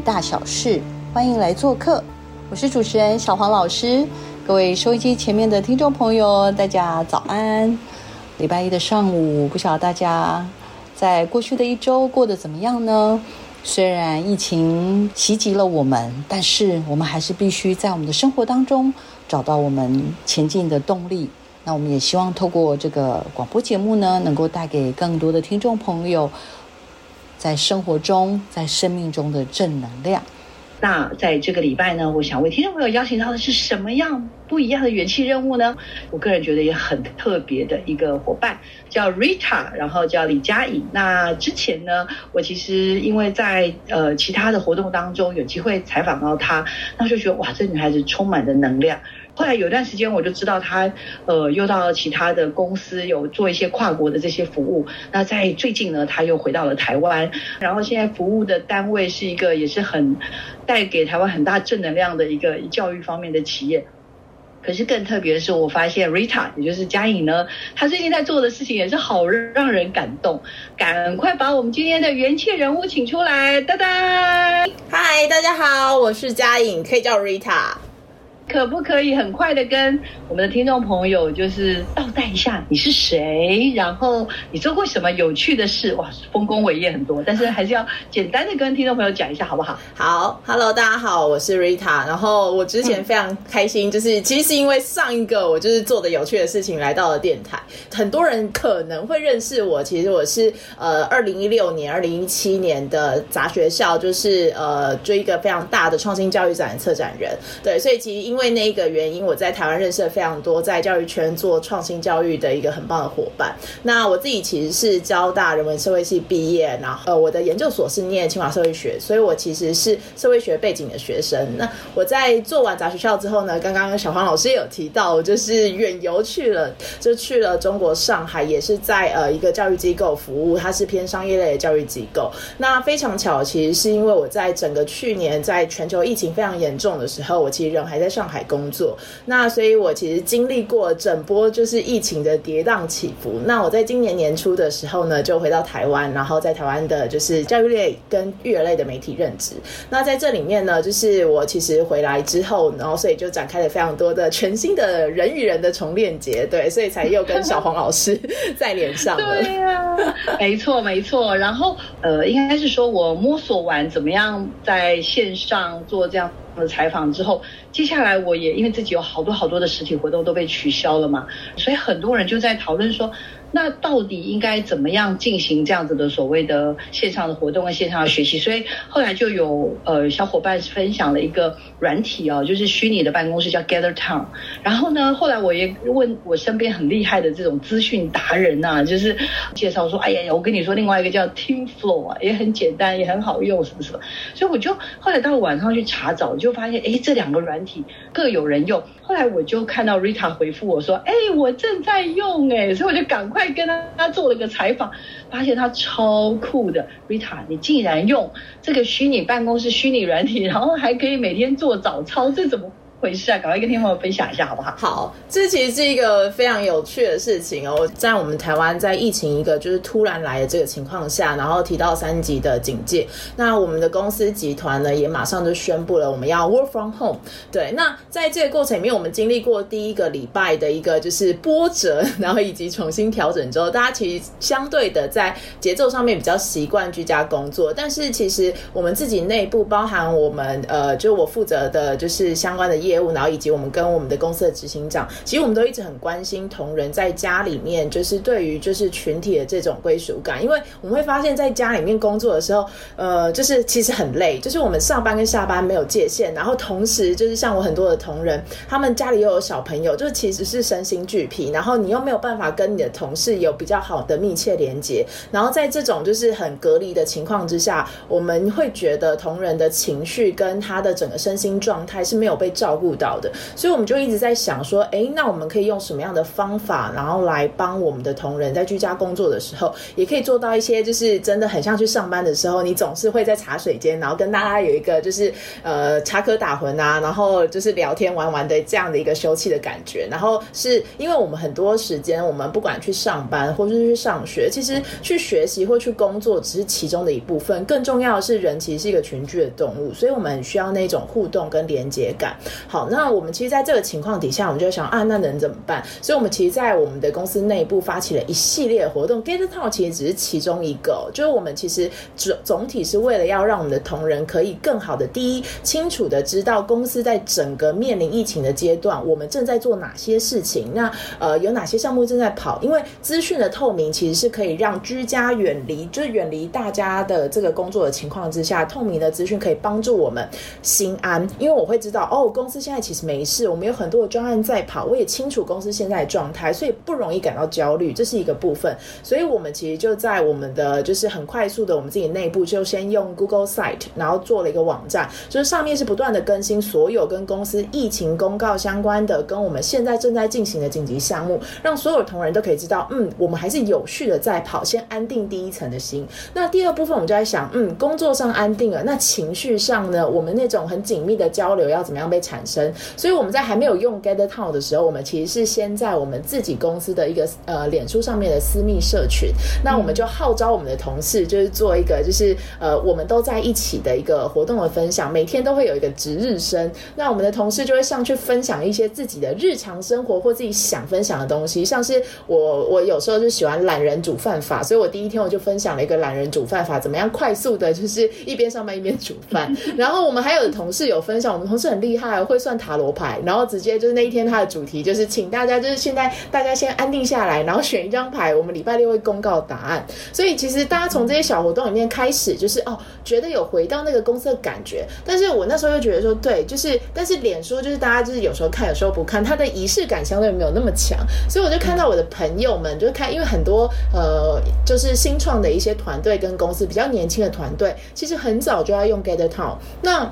大小事，欢迎来做客。我是主持人小黄老师，各位收音机前面的听众朋友，大家早安。礼拜一的上午，不晓得大家在过去的一周过得怎么样呢？虽然疫情袭击了我们，但是我们还是必须在我们的生活当中找到我们前进的动力。那我们也希望透过这个广播节目呢，能够带给更多的听众朋友。在生活中，在生命中的正能量。那在这个礼拜呢，我想为听众朋友邀请到的是什么样不一样的元气任务呢？我个人觉得也很特别的一个伙伴，叫 Rita，然后叫李佳颖。那之前呢，我其实因为在呃其他的活动当中有机会采访到她，那就觉得哇，这女孩子充满的能量。后来有段时间，我就知道他，呃，又到其他的公司有做一些跨国的这些服务。那在最近呢，他又回到了台湾，然后现在服务的单位是一个也是很带给台湾很大正能量的一个教育方面的企业。可是更特别的是，我发现 Rita，也就是嘉颖呢，她最近在做的事情也是好让人感动。赶快把我们今天的元气人物请出来，哒哒！嗨，大家好，我是嘉颖，可以叫 Rita。可不可以很快的跟我们的听众朋友就是倒带一下你是谁，然后你做过什么有趣的事？哇，丰功伟业很多，但是还是要简单的跟听众朋友讲一下，好不好？好，Hello，大家好，我是 Rita。然后我之前非常开心，就是其实是因为上一个我就是做的有趣的事情来到了电台，很多人可能会认识我。其实我是呃，二零一六年、二零一七年的杂学校，就是呃，做一个非常大的创新教育展策展人。对，所以其实因为为那一个原因，我在台湾认识了非常多在教育圈做创新教育的一个很棒的伙伴。那我自己其实是交大人文社会系毕业，然后呃，我的研究所是念清华社会学，所以我其实是社会学背景的学生。那我在做完杂学校之后呢，刚刚小黄老师也有提到，就是远游去了，就去了中国上海，也是在呃一个教育机构服务，它是偏商业类的教育机构。那非常巧，其实是因为我在整个去年在全球疫情非常严重的时候，我其实人还在上海工作，那所以我其实经历过整波就是疫情的跌宕起伏。那我在今年年初的时候呢，就回到台湾，然后在台湾的就是教育类跟育儿类的媒体任职。那在这里面呢，就是我其实回来之后，然后所以就展开了非常多的全新的人与人的重链接，对，所以才又跟小黄老师 在连上了。对呀，没错没错。然后呃，应该是说我摸索完怎么样在线上做这样。的采访之后，接下来我也因为自己有好多好多的实体活动都被取消了嘛，所以很多人就在讨论说，那到底应该怎么样进行这样子的所谓的线上的活动跟线上的学习？所以后来就有呃小伙伴分享了一个软体哦，就是虚拟的办公室叫 Gather Town。然后呢，后来我也问我身边很厉害的这种资讯达人呐，就是介绍说，哎呀，我跟你说另外一个叫 Team Flow 啊，也很简单，也很好用，什么什么。所以我就后来到晚上去查找。就发现哎，这两个软体各有人用。后来我就看到 Rita 回复我说，哎，我正在用哎，所以我就赶快跟他他做了个采访，发现他超酷的。Rita，你竟然用这个虚拟办公室虚拟软体，然后还可以每天做早操，这怎么？回事啊，赶快跟听众朋友分享一下好不好？好，这其实是一个非常有趣的事情哦。在我们台湾，在疫情一个就是突然来的这个情况下，然后提到三级的警戒，那我们的公司集团呢也马上就宣布了我们要 work from home。对，那在这个过程里面，我们经历过第一个礼拜的一个就是波折，然后以及重新调整之后，大家其实相对的在节奏上面比较习惯居家工作，但是其实我们自己内部包含我们呃，就我负责的就是相关的业。业务，然后以及我们跟我们的公司的执行长，其实我们都一直很关心同仁在家里面，就是对于就是群体的这种归属感，因为我们会发现在家里面工作的时候，呃，就是其实很累，就是我们上班跟下班没有界限，然后同时就是像我很多的同仁，他们家里又有小朋友，就是其实是身心俱疲，然后你又没有办法跟你的同事有比较好的密切连接，然后在这种就是很隔离的情况之下，我们会觉得同仁的情绪跟他的整个身心状态是没有被照顾到的，所以我们就一直在想说，哎，那我们可以用什么样的方法，然后来帮我们的同仁在居家工作的时候，也可以做到一些就是真的很像去上班的时候，你总是会在茶水间，然后跟大家有一个就是呃插科打诨啊，然后就是聊天玩玩的这样的一个休憩的感觉。然后是因为我们很多时间，我们不管去上班或者是去上学，其实去学习或去工作只是其中的一部分，更重要的是人其实是一个群居的动物，所以我们需要那种互动跟连接感。好，那我们其实在这个情况底下，我们就想啊，那能怎么办？所以，我们其实，在我们的公司内部发起了一系列活动，Get Talk 其实只是其中一个。就是我们其实总总体是为了要让我们的同仁可以更好的，第一，清楚的知道公司在整个面临疫情的阶段，我们正在做哪些事情。那呃，有哪些项目正在跑？因为资讯的透明其实是可以让居家远离，就是远离大家的这个工作的情况之下，透明的资讯可以帮助我们心安。因为我会知道，哦，公司现在其实没事，我们有很多的专案在跑，我也清楚公司现在的状态，所以不容易感到焦虑，这是一个部分。所以我们其实就在我们的就是很快速的，我们自己内部就先用 Google Site，然后做了一个网站，就是上面是不断的更新所有跟公司疫情公告相关的，跟我们现在正在进行的紧急项目，让所有同仁都可以知道，嗯，我们还是有序的在跑，先安定第一层的心。那第二部分我们就在想，嗯，工作上安定了，那情绪上呢，我们那种很紧密的交流要怎么样被产生？所以我们在还没有用 Gather Town 的时候，我们其实是先在我们自己公司的一个呃脸书上面的私密社群，那我们就号召我们的同事，就是做一个就是呃我们都在一起的一个活动的分享，每天都会有一个值日生，那我们的同事就会上去分享一些自己的日常生活或自己想分享的东西，像是我我有时候就喜欢懒人煮饭法，所以我第一天我就分享了一个懒人煮饭法，怎么样快速的，就是一边上班一边煮饭。然后我们还有同事有分享，我们同事很厉害，会算塔罗牌，然后直接就是那一天他的主题就是请大家就是现在大家先安定下来，然后选一张牌，我们礼拜六会公告答案。所以其实大家从这些小活动里面开始，就是哦觉得有回到那个公司的感觉。但是我那时候又觉得说，对，就是但是脸书就是大家就是有时候看，有时候不看，它的仪式感相对没有那么强。所以我就看到我的朋友们，就是看，因为很多呃就是新创的一些团队跟公司比较年轻的团队，其实很早就要用 Get Town。那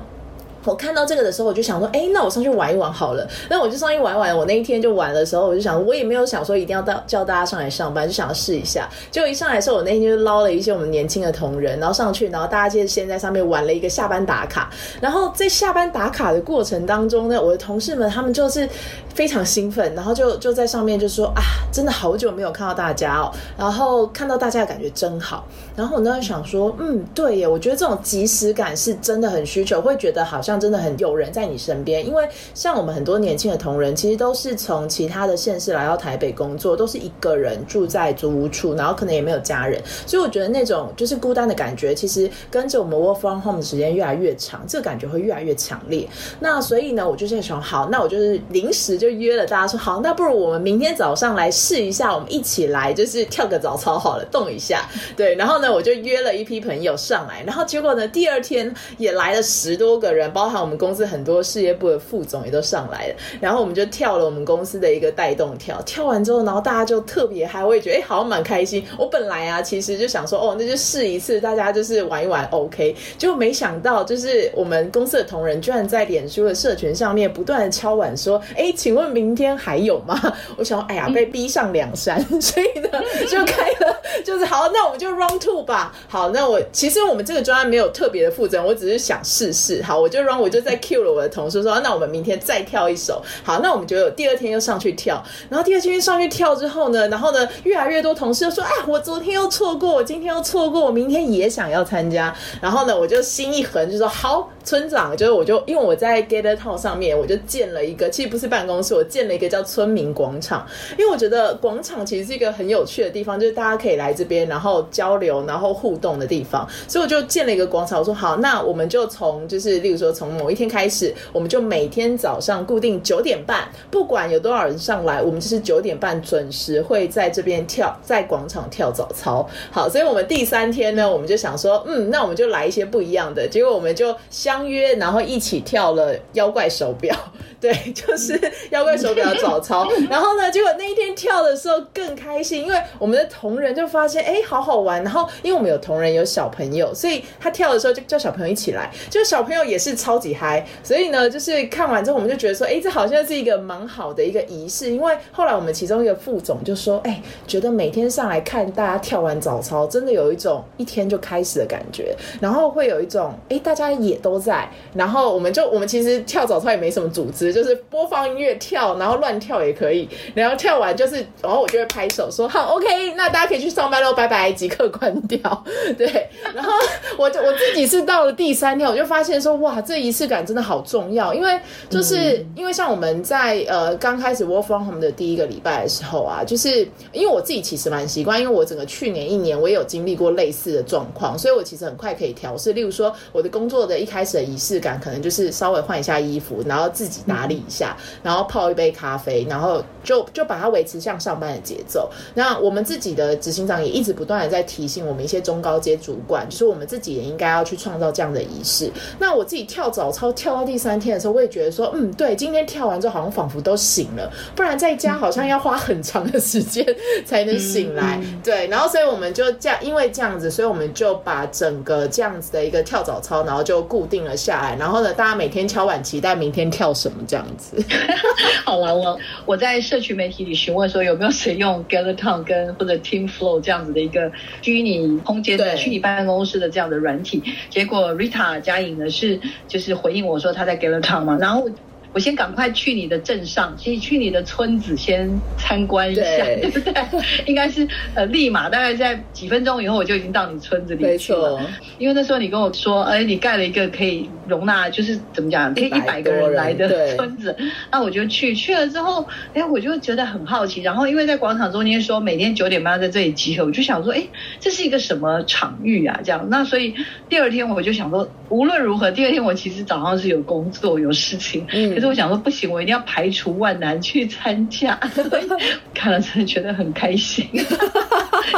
我看到这个的时候，我就想说，哎，那我上去玩一玩好了。那我就上去玩一玩。我那一天就玩的时候，我就想，我也没有想说一定要到叫大家上来上班，就想要试一下。结果一上来的时候，我那天就捞了一些我们年轻的同仁，然后上去，然后大家就先在上面玩了一个下班打卡。然后在下班打卡的过程当中呢，我的同事们他们就是非常兴奋，然后就就在上面就说啊，真的好久没有看到大家哦，然后看到大家的感觉真好。然后我那时想说，嗯，对耶，我觉得这种即时感是真的很需求，会觉得好像。像真的很有人在你身边，因为像我们很多年轻的同仁，其实都是从其他的县市来到台北工作，都是一个人住在租屋处，然后可能也没有家人，所以我觉得那种就是孤单的感觉，其实跟着我们 work from home 的时间越来越长，这个感觉会越来越强烈。那所以呢，我就在想，好，那我就是临时就约了大家说，好，那不如我们明天早上来试一下，我们一起来就是跳个早操好了，动一下。对，然后呢，我就约了一批朋友上来，然后结果呢，第二天也来了十多个人，包。包含我们公司很多事业部的副总也都上来了，然后我们就跳了我们公司的一个带动跳，跳完之后，然后大家就特别嗨，我也觉得哎，好像蛮开心。我本来啊，其实就想说，哦，那就试一次，大家就是玩一玩，OK。结果没想到，就是我们公司的同仁居然在脸书的社群上面不断的敲碗说，哎，请问明天还有吗？我想，哎呀，被逼上梁山，所以呢，就开了，就是好，那我们就 Round Two 吧。好，那我其实我们这个专案没有特别的负责，我只是想试试。好，我就 Round。我就在 Q 了我的同事说，那我们明天再跳一首。好，那我们就有第二天又上去跳，然后第二天上去跳之后呢，然后呢，越来越多同事说，哎，我昨天又错过，我今天又错过，我明天也想要参加。然后呢，我就心一横，就说好，村长，就是我就因为我在 Gather Town 上面，我就建了一个，其实不是办公室，我建了一个叫村民广场，因为我觉得广场其实是一个很有趣的地方，就是大家可以来这边，然后交流，然后互动的地方，所以我就建了一个广场。我说好，那我们就从就是例如说。从某一天开始，我们就每天早上固定九点半，不管有多少人上来，我们就是九点半准时会在这边跳，在广场跳早操。好，所以我们第三天呢，我们就想说，嗯，那我们就来一些不一样的。结果我们就相约，然后一起跳了妖怪手表。对，就是妖怪手表早操。然后呢，结果那一天跳的时候更开心，因为我们的同仁就发现，哎，好好玩。然后因为我们有同仁有小朋友，所以他跳的时候就叫小朋友一起来，就小朋友也是超超级嗨。所以呢，就是看完之后，我们就觉得说，哎，这好像是一个蛮好的一个仪式。因为后来我们其中一个副总就说，哎，觉得每天上来看大家跳完早操，真的有一种一天就开始的感觉。然后会有一种，哎，大家也都在。然后我们就我们其实跳早操也没什么组织。就是播放音乐跳，然后乱跳也可以，然后跳完就是，然后我就会拍手说好，OK，那大家可以去上班喽，拜拜，即刻关掉。对，然后我就我自己是到了第三天，我就发现说，哇，这仪式感真的好重要，因为就是因为像我们在呃刚开始 Work from Home 的第一个礼拜的时候啊，就是因为我自己其实蛮习惯，因为我整个去年一年我也有经历过类似的状况，所以我其实很快可以调试。例如说，我的工作的一开始的仪式感，可能就是稍微换一下衣服，然后自己打。打理一下，然后泡一杯咖啡，然后就就把它维持像上班的节奏。那我们自己的执行长也一直不断的在提醒我们一些中高阶主管，就是我们自己也应该要去创造这样的仪式。那我自己跳早操跳到第三天的时候，我也觉得说，嗯，对，今天跳完之后好像仿佛都醒了，不然在家好像要花很长的时间才能醒来。对，然后所以我们就这样，因为这样子，所以我们就把整个这样子的一个跳早操，然后就固定了下来。然后呢，大家每天敲碗期待明天跳什么。这样子，好了，我我在社群媒体里询问说有没有谁用 g a l a t o n 跟或者 Team Flow 这样子的一个虚拟空间的虚拟办公室的这样的软体，结果 Rita 嘉颖呢是就是回应我说他在 g a l a t o n 嘛，然后。我先赶快去你的镇上，去去你的村子先参观一下，对不对？应该是呃，立马大概在几分钟以后，我就已经到你村子里去了。因为那时候你跟我说，哎，你盖了一个可以容纳，就是怎么讲，可以一百个人来的村子。那我就去，去了之后，哎，我就觉得很好奇。然后因为在广场中间说每天九点半在这里集合，我就想说，哎，这是一个什么场域啊？这样。那所以第二天我就想说，无论如何，第二天我其实早上是有工作有事情。嗯。是我想说不行，我一定要排除万难去参加。看了真的觉得很开心，因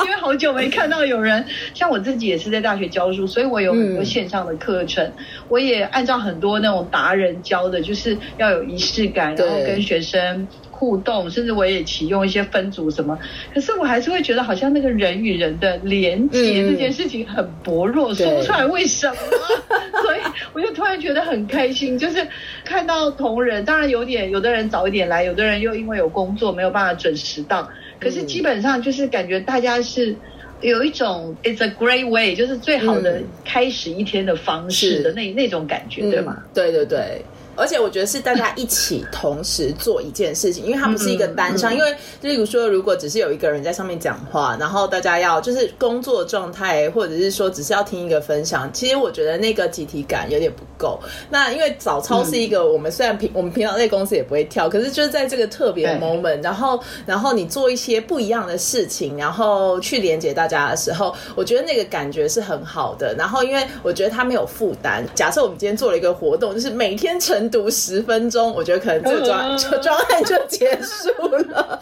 为好久没看到有人像我自己也是在大学教书，所以我有很多线上的课程，我也按照很多那种达人教的，就是要有仪式感，然后跟学生。互动，甚至我也启用一些分组什么，可是我还是会觉得好像那个人与人的连接这件事情很薄弱，说不出来为什么，所以我就突然觉得很开心，就是看到同仁，当然有点有的人早一点来，有的人又因为有工作没有办法准时到，可是基本上就是感觉大家是有一种 it's a great way，就是最好的开始一天的方式的那那种感觉，对吗？对对对。而且我觉得是大家一起同时做一件事情，因为它不是一个单向。因为例如说，如果只是有一个人在上面讲话，然后大家要就是工作状态，或者是说只是要听一个分享，其实我觉得那个集体感有点不够。那因为早操是一个我们虽然平我们平常在公司也不会跳，可是就是在这个特别 moment，然后然后你做一些不一样的事情，然后去连接大家的时候，我觉得那个感觉是很好的。然后因为我觉得他没有负担。假设我们今天做了一个活动，就是每天成。读十分钟，我觉得可能这个专专案就结束了。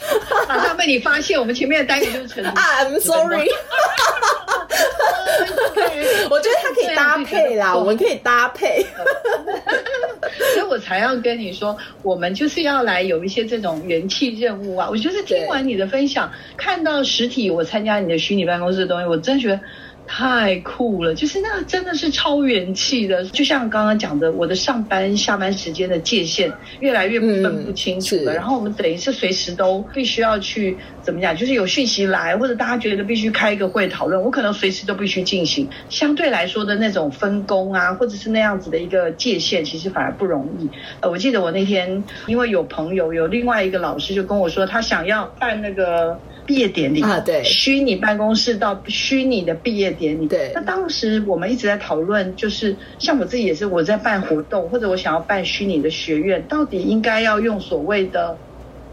马上被你发现，我们前面的单元就是成。I'm sorry。我觉得它可以搭配啦，我们可以搭配。所以我才要跟你说，我们就是要来有一些这种元气任务啊！我就是听完你的分享，看到实体我参加你的虚拟办公室的东西，我真觉得。太酷了，就是那真的是超元气的，就像刚刚讲的，我的上班下班时间的界限越来越分不清楚了。然后我们等于是随时都必须要去怎么讲，就是有讯息来，或者大家觉得必须开一个会讨论，我可能随时都必须进行。相对来说的那种分工啊，或者是那样子的一个界限，其实反而不容易。呃，我记得我那天因为有朋友有另外一个老师就跟我说，他想要办那个。毕业典礼啊，对，虚拟办公室到虚拟的毕业典礼，对。那当时我们一直在讨论，就是像我自己也是，我在办活动，或者我想要办虚拟的学院，到底应该要用所谓的。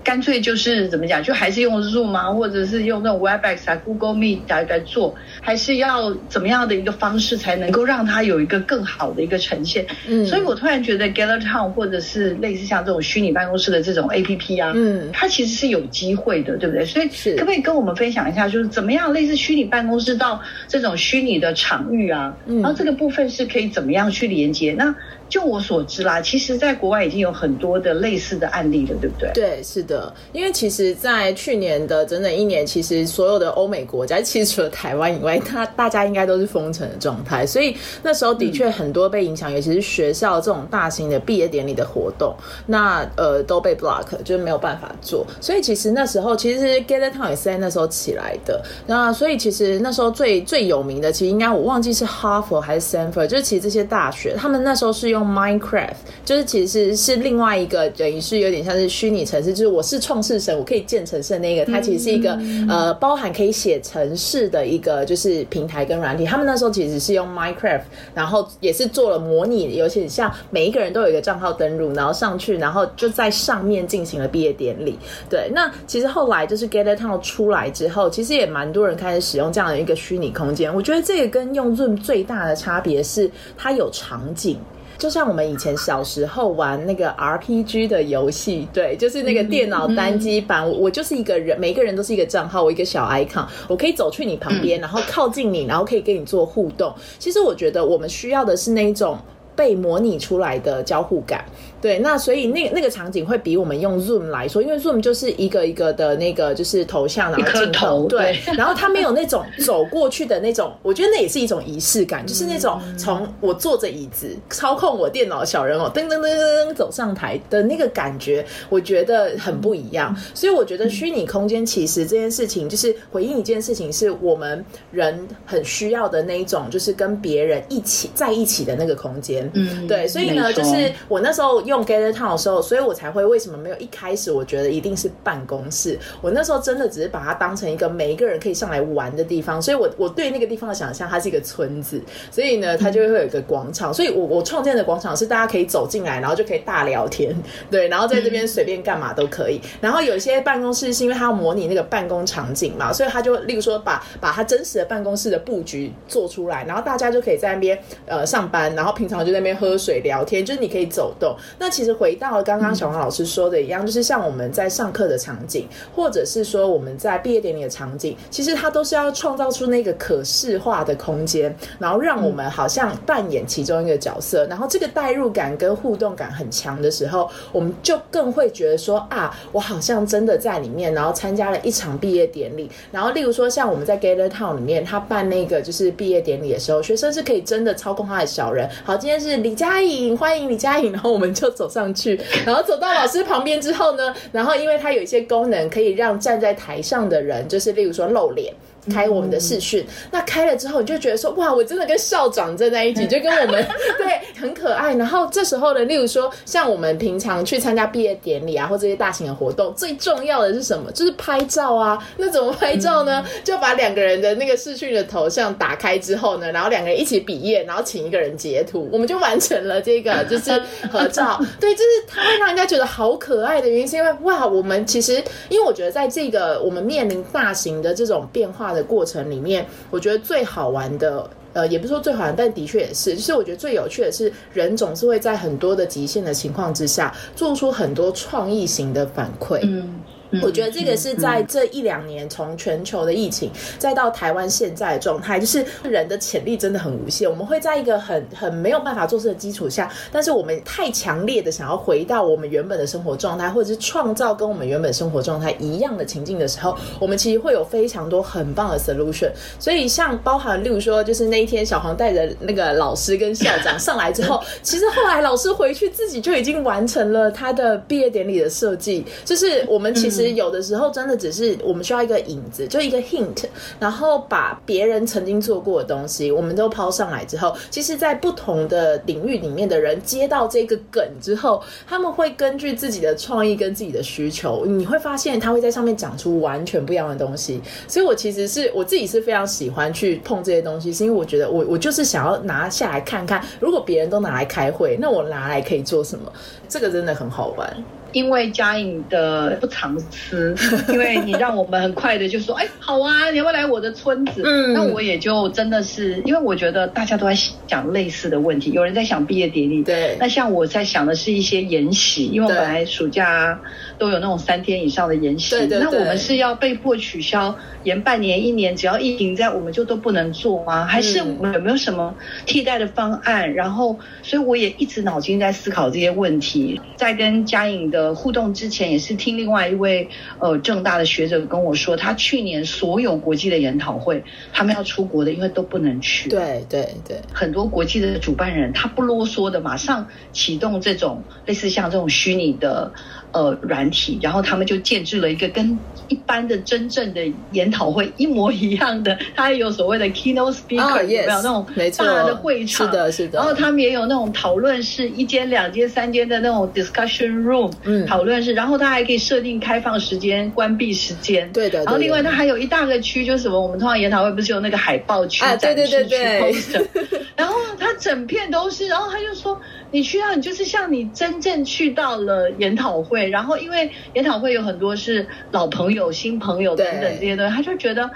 干脆就是怎么讲，就还是用 Zoom 啊，或者是用那种 Webex 啊、Google Meet 来来做，还是要怎么样的一个方式才能够让它有一个更好的一个呈现？嗯，所以我突然觉得 Gather Town 或者是类似像这种虚拟办公室的这种 APP 啊，嗯，它其实是有机会的，对不对？所以可不可以跟我们分享一下，就是怎么样类似虚拟办公室到这种虚拟的场域啊，嗯然后这个部分是可以怎么样去连接？那就我所知啦，其实，在国外已经有很多的类似的案例了，对不对？对，是的。因为其实，在去年的整整一年，其实所有的欧美国家，其实除了台湾以外，它大家应该都是封城的状态。所以那时候的确很多被影响，尤其是学校这种大型的毕业典礼的活动，那呃都被 block，就是没有办法做。所以其实那时候，其实 Gather Town 也是在那时候起来的。那所以其实那时候最最有名的，其实应该我忘记是哈佛还是 Stanford，就是其实这些大学，他们那时候是用。用 Minecraft 就是其实是另外一个等于是有点像是虚拟城市，就是我是创世神，我可以建城市的那个，它其实是一个呃包含可以写城市的一个就是平台跟软体。他们那时候其实是用 Minecraft，然后也是做了模拟，尤其像每一个人都有一个账号登录，然后上去，然后就在上面进行了毕业典礼。对，那其实后来就是 Gather Town 出来之后，其实也蛮多人开始使用这样的一个虚拟空间。我觉得这个跟用 Zoom 最大的差别是它有场景。就像我们以前小时候玩那个 RPG 的游戏，对，就是那个电脑单机版，我就是一个人，每个人都是一个账号，我一个小 icon，我可以走去你旁边，然后靠近你，然后可以跟你做互动。其实我觉得我们需要的是那一种被模拟出来的交互感。对，那所以那那个场景会比我们用 Zoom 来说，因为 Zoom 就是一个一个的那个就是头像，然后镜头，对，然后它没有那种 走过去的那种，我觉得那也是一种仪式感，就是那种从我坐着椅子操控我电脑小人偶噔噔噔噔噔走上台的那个感觉，我觉得很不一样。所以我觉得虚拟空间其实这件事情就是回应一件事情，是我们人很需要的那一种，就是跟别人一起在一起的那个空间。嗯，对，所以呢，就是我那时候。用 Gather Town 的时候，所以我才会为什么没有一开始我觉得一定是办公室。我那时候真的只是把它当成一个每一个人可以上来玩的地方，所以我我对那个地方的想象，它是一个村子，所以呢，它就会有一个广场。所以我我创建的广场是大家可以走进来，然后就可以大聊天，对，然后在这边随便干嘛都可以。然后有一些办公室是因为它要模拟那个办公场景嘛，所以它就例如说把把它真实的办公室的布局做出来，然后大家就可以在那边呃上班，然后平常就在那边喝水聊天，就是你可以走动。那其实回到刚刚小黄老师说的一样，就是像我们在上课的场景，或者是说我们在毕业典礼的场景，其实它都是要创造出那个可视化的空间，然后让我们好像扮演其中一个角色，然后这个代入感跟互动感很强的时候，我们就更会觉得说啊，我好像真的在里面，然后参加了一场毕业典礼。然后例如说像我们在 Gather Town 里面，他办那个就是毕业典礼的时候，学生是可以真的操控他的小人。好，今天是是李佳颖，欢迎李佳颖，然后我们就走上。去，然后走到老师旁边之后呢，然后因为它有一些功能，可以让站在台上的人，就是例如说露脸。开我们的视讯，那开了之后，你就觉得说，哇，我真的跟校长站在一起，就跟我们 对很可爱。然后这时候呢，例如说，像我们平常去参加毕业典礼啊，或这些大型的活动，最重要的是什么？就是拍照啊。那怎么拍照呢？就把两个人的那个视讯的头像打开之后呢，然后两个人一起比耶，然后请一个人截图，我们就完成了这个 就是合照。对，就是它会让人家觉得好可爱的原因，是因为哇，我们其实因为我觉得在这个我们面临大型的这种变化的。过程里面，我觉得最好玩的，呃，也不是说最好玩，但的确也是，就是我觉得最有趣的是，人总是会在很多的极限的情况之下，做出很多创意型的反馈。嗯。我觉得这个是在这一两年，从全球的疫情再到台湾现在的状态，就是人的潜力真的很无限。我们会在一个很很没有办法做事的基础下，但是我们太强烈的想要回到我们原本的生活状态，或者是创造跟我们原本生活状态一样的情境的时候，我们其实会有非常多很棒的 solution。所以像包含，例如说，就是那一天小黄带着那个老师跟校长上来之后，其实后来老师回去自己就已经完成了他的毕业典礼的设计，就是我们其实。其实有的时候真的只是我们需要一个影子，就一个 hint，然后把别人曾经做过的东西，我们都抛上来之后，其实，在不同的领域里面的人接到这个梗之后，他们会根据自己的创意跟自己的需求，你会发现他会在上面讲出完全不一样的东西。所以我其实是我自己是非常喜欢去碰这些东西，是因为我觉得我我就是想要拿下来看看，如果别人都拿来开会，那我拿来可以做什么？这个真的很好玩。因为嘉颖的不藏私，因为你让我们很快的就说，哎，好啊，你要不要来我的村子？嗯，那我也就真的是，因为我觉得大家都在想类似的问题，有人在想毕业典礼，对，那像我在想的是一些研习，因为我本来暑假都有那种三天以上的研习，那我们是要被迫取消，延半年、一年，只要疫情在，我们就都不能做吗？还是我们有没有什么替代的方案？然后，所以我也一直脑筋在思考这些问题，在跟嘉颖的。呃，互动之前也是听另外一位呃正大的学者跟我说，他去年所有国际的研讨会，他们要出国的，因为都不能去。对对对，很多国际的主办人他不啰嗦的，马上启动这种类似像这种虚拟的。呃，软体，然后他们就建制了一个跟一般的真正的研讨会一模一样的，它也有所谓的 keynote speaker，有没有那种大的会场？是的，是的。然后他们也有那种讨论室，一间、两间、三间的那种 discussion room，嗯，讨论室。然后他还可以设定开放时间、关闭时间。对的。然后另外他还有一大个区，就是什么？我们通常研讨会不是有那个海报区、展示区、poster，然后他整片都是。然后他就说。你去到，你就是像你真正去到了研讨会，然后因为研讨会有很多是老朋友、新朋友等等这些东西，他就觉得。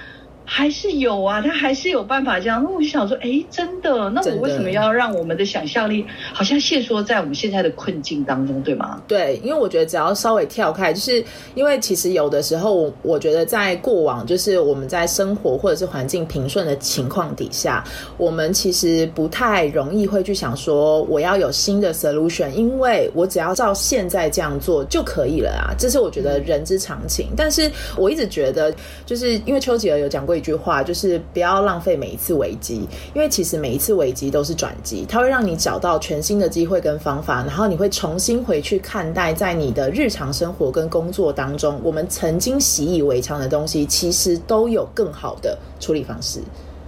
还是有啊，他还是有办法这样。那我就想说，哎，真的？那我为什么要让我们的想象力好像限缩在我们现在的困境当中，对吗？对，因为我觉得只要稍微跳开，就是因为其实有的时候，我我觉得在过往，就是我们在生活或者是环境平顺的情况底下，我们其实不太容易会去想说我要有新的 solution，因为我只要照现在这样做就可以了啊。这是我觉得人之常情。但是我一直觉得，就是因为丘吉尔有讲过。一句话就是不要浪费每一次危机，因为其实每一次危机都是转机，它会让你找到全新的机会跟方法，然后你会重新回去看待在你的日常生活跟工作当中，我们曾经习以为常的东西，其实都有更好的处理方式。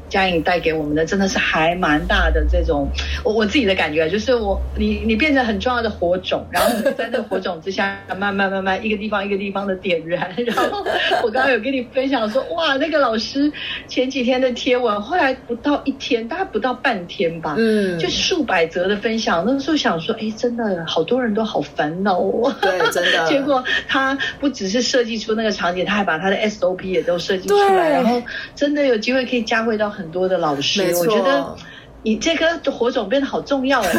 嘉颖带给我们的真的是还蛮大的这种，我我自己的感觉就是我你你变成很重要的火种，然后在这个火种之下 慢慢慢慢一个地方一个地方的点燃。然后我刚刚有跟你分享说，哇，那个老师前几天的贴文，后来不到一天，大概不到半天吧，嗯，就数百则的分享。那时候想说，哎，真的好多人都好烦恼哦，对，真的。结果他不只是设计出那个场景，他还把他的 SOP 也都设计出来，然后真的有机会可以加回到很。很多的老师，我觉得。你这颗火种变得好重要哎！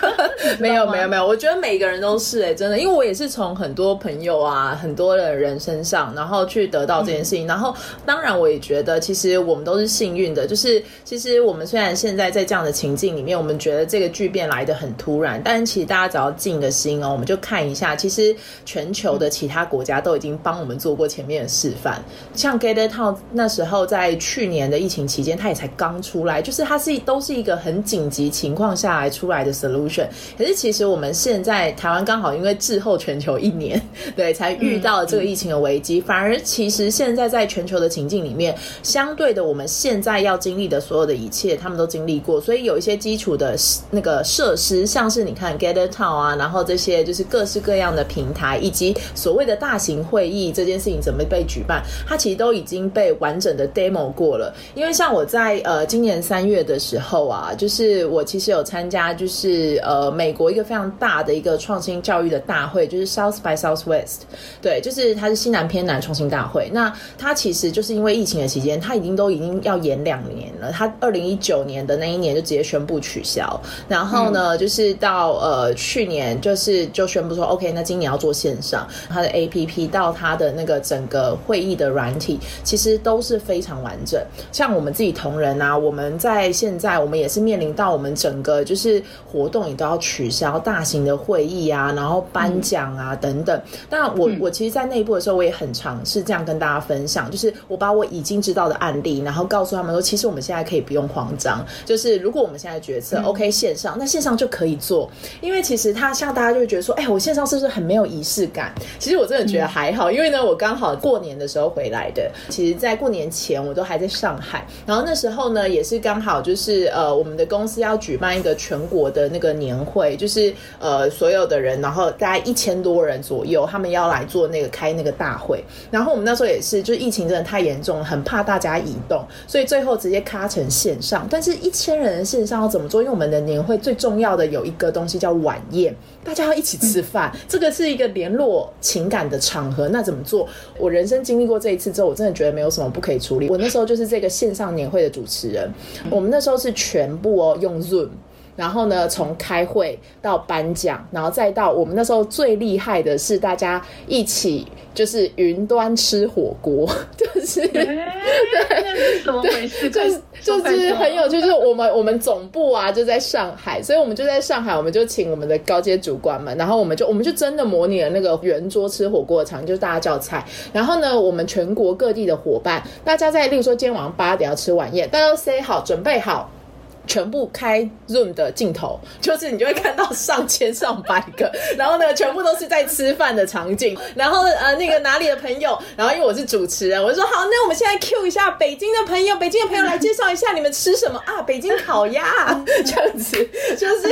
没有没有没有，我觉得每个人都是哎，真的，因为我也是从很多朋友啊、很多的人身上，然后去得到这件事情。然后，当然我也觉得，其实我们都是幸运的。就是其实我们虽然现在在这样的情境里面，我们觉得这个巨变来的很突然，但是其实大家只要静个心哦，我们就看一下，其实全球的其他国家都已经帮我们做过前面的示范。像 Gather Town 那时候在去年的疫情期间，它也才刚出来，就是它是都是一。一个很紧急情况下来出来的 solution，可是其实我们现在台湾刚好因为滞后全球一年，对，才遇到了这个疫情的危机。反而其实现在在全球的情境里面，相对的我们现在要经历的所有的一切，他们都经历过。所以有一些基础的那个设施，像是你看 Gather Town 啊，然后这些就是各式各样的平台，以及所谓的大型会议这件事情怎么被举办，它其实都已经被完整的 demo 过了。因为像我在呃今年三月的时候啊。啊，就是我其实有参加，就是呃，美国一个非常大的一个创新教育的大会，就是 South by Southwest，对，就是它是西南偏南创新大会。那它其实就是因为疫情的期间，它已经都已经要延两年了。它二零一九年的那一年就直接宣布取消，然后呢，就是到呃去年就是就宣布说，OK，那今年要做线上，它的 APP 到它的那个整个会议的软体，其实都是非常完整。像我们自己同仁啊，我们在现在我们也。也是面临到我们整个就是活动也都要取消，大型的会议啊，然后颁奖啊等等。那我我其实，在内部的时候，我也很尝试这样跟大家分享，就是我把我已经知道的案例，然后告诉他们说，其实我们现在可以不用慌张，就是如果我们现在决策 OK 线上，那线上就可以做。因为其实他像大家就会觉得说，哎，我线上是不是很没有仪式感？其实我真的觉得还好，因为呢，我刚好过年的时候回来的。其实，在过年前，我都还在上海，然后那时候呢，也是刚好就是呃。我们的公司要举办一个全国的那个年会，就是呃所有的人，然后大概一千多人左右，他们要来做那个开那个大会。然后我们那时候也是，就疫情真的太严重了，很怕大家移动，所以最后直接卡成线上。但是一千人的线上要怎么做？因为我们的年会最重要的有一个东西叫晚宴，大家要一起吃饭，这个是一个联络情感的场合。那怎么做？我人生经历过这一次之后，我真的觉得没有什么不可以处理。我那时候就是这个线上年会的主持人，我们那时候是全部哦用 Zoom。然后呢，从开会到颁奖，然后再到我们那时候最厉害的是大家一起就是云端吃火锅，就是对，怎么回事？就是就是很有趣，就是我们我们总部啊就在上海，所以我们就在上海，我们就请我们的高阶主管们，然后我们就我们就真的模拟了那个圆桌吃火锅的场景，就是大家叫菜，然后呢，我们全国各地的伙伴，大家在例如说今天晚上八点要吃晚宴，大家都 say 好，准备好。全部开 Zoom 的镜头，就是你就会看到上千上百个，然后呢，全部都是在吃饭的场景，然后呃，那个哪里的朋友，然后因为我是主持人，我就说好，那我们现在 Q 一下北京的朋友，北京的朋友来介绍一下你们吃什么啊？北京烤鸭 这样子，就是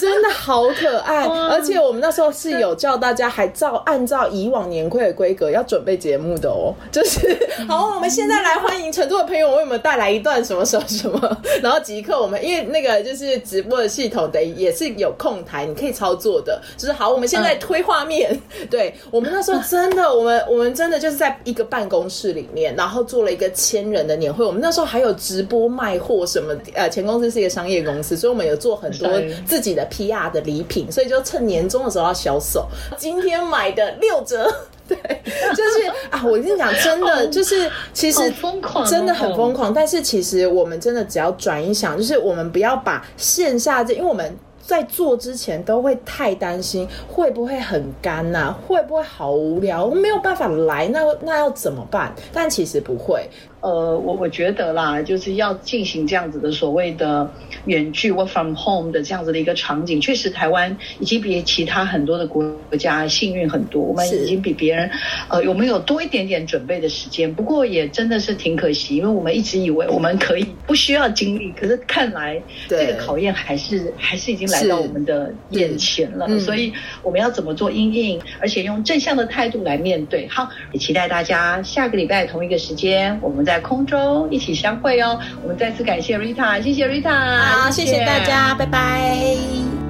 真的好可爱，而且我们那时候是有叫大家还照按照以往年会的规格要准备节目的哦，就是好，我们现在来欢迎成都的朋友，为我们带来一段什么什么什么，然后即刻我。因为那个就是直播的系统的也是有控台，你可以操作的。就是好，我们现在推画面。对我们那时候真的，我们我们真的就是在一个办公室里面，然后做了一个千人的年会。我们那时候还有直播卖货什么，呃，前公司是一个商业公司，所以我们有做很多自己的 PR 的礼品，所以就趁年终的时候要销售。今天买的六折。对，就是啊，我跟你讲，真的就是其实疯狂，真的很疯狂。但是其实我们真的只要转一想，就是我们不要把线下这，因为我们在做之前都会太担心会不会很干呐，会不会好无聊，没有办法来，那那要怎么办？但其实不会。呃，我我觉得啦，就是要进行这样子的所谓的远距 work from home 的这样子的一个场景，确实台湾已经比其他很多的国家幸运很多，我们已经比别人呃有没有多一点点准备的时间。不过也真的是挺可惜，因为我们一直以为我们可以不需要经历，可是看来这个考验还是还是已经来到我们的眼前了。所以我们要怎么做应应，而且用正向的态度来面对。好，也期待大家下个礼拜同一个时间我们。在空中一起相会哦！我们再次感谢 Rita，谢谢 Rita，好，谢谢大家，拜拜。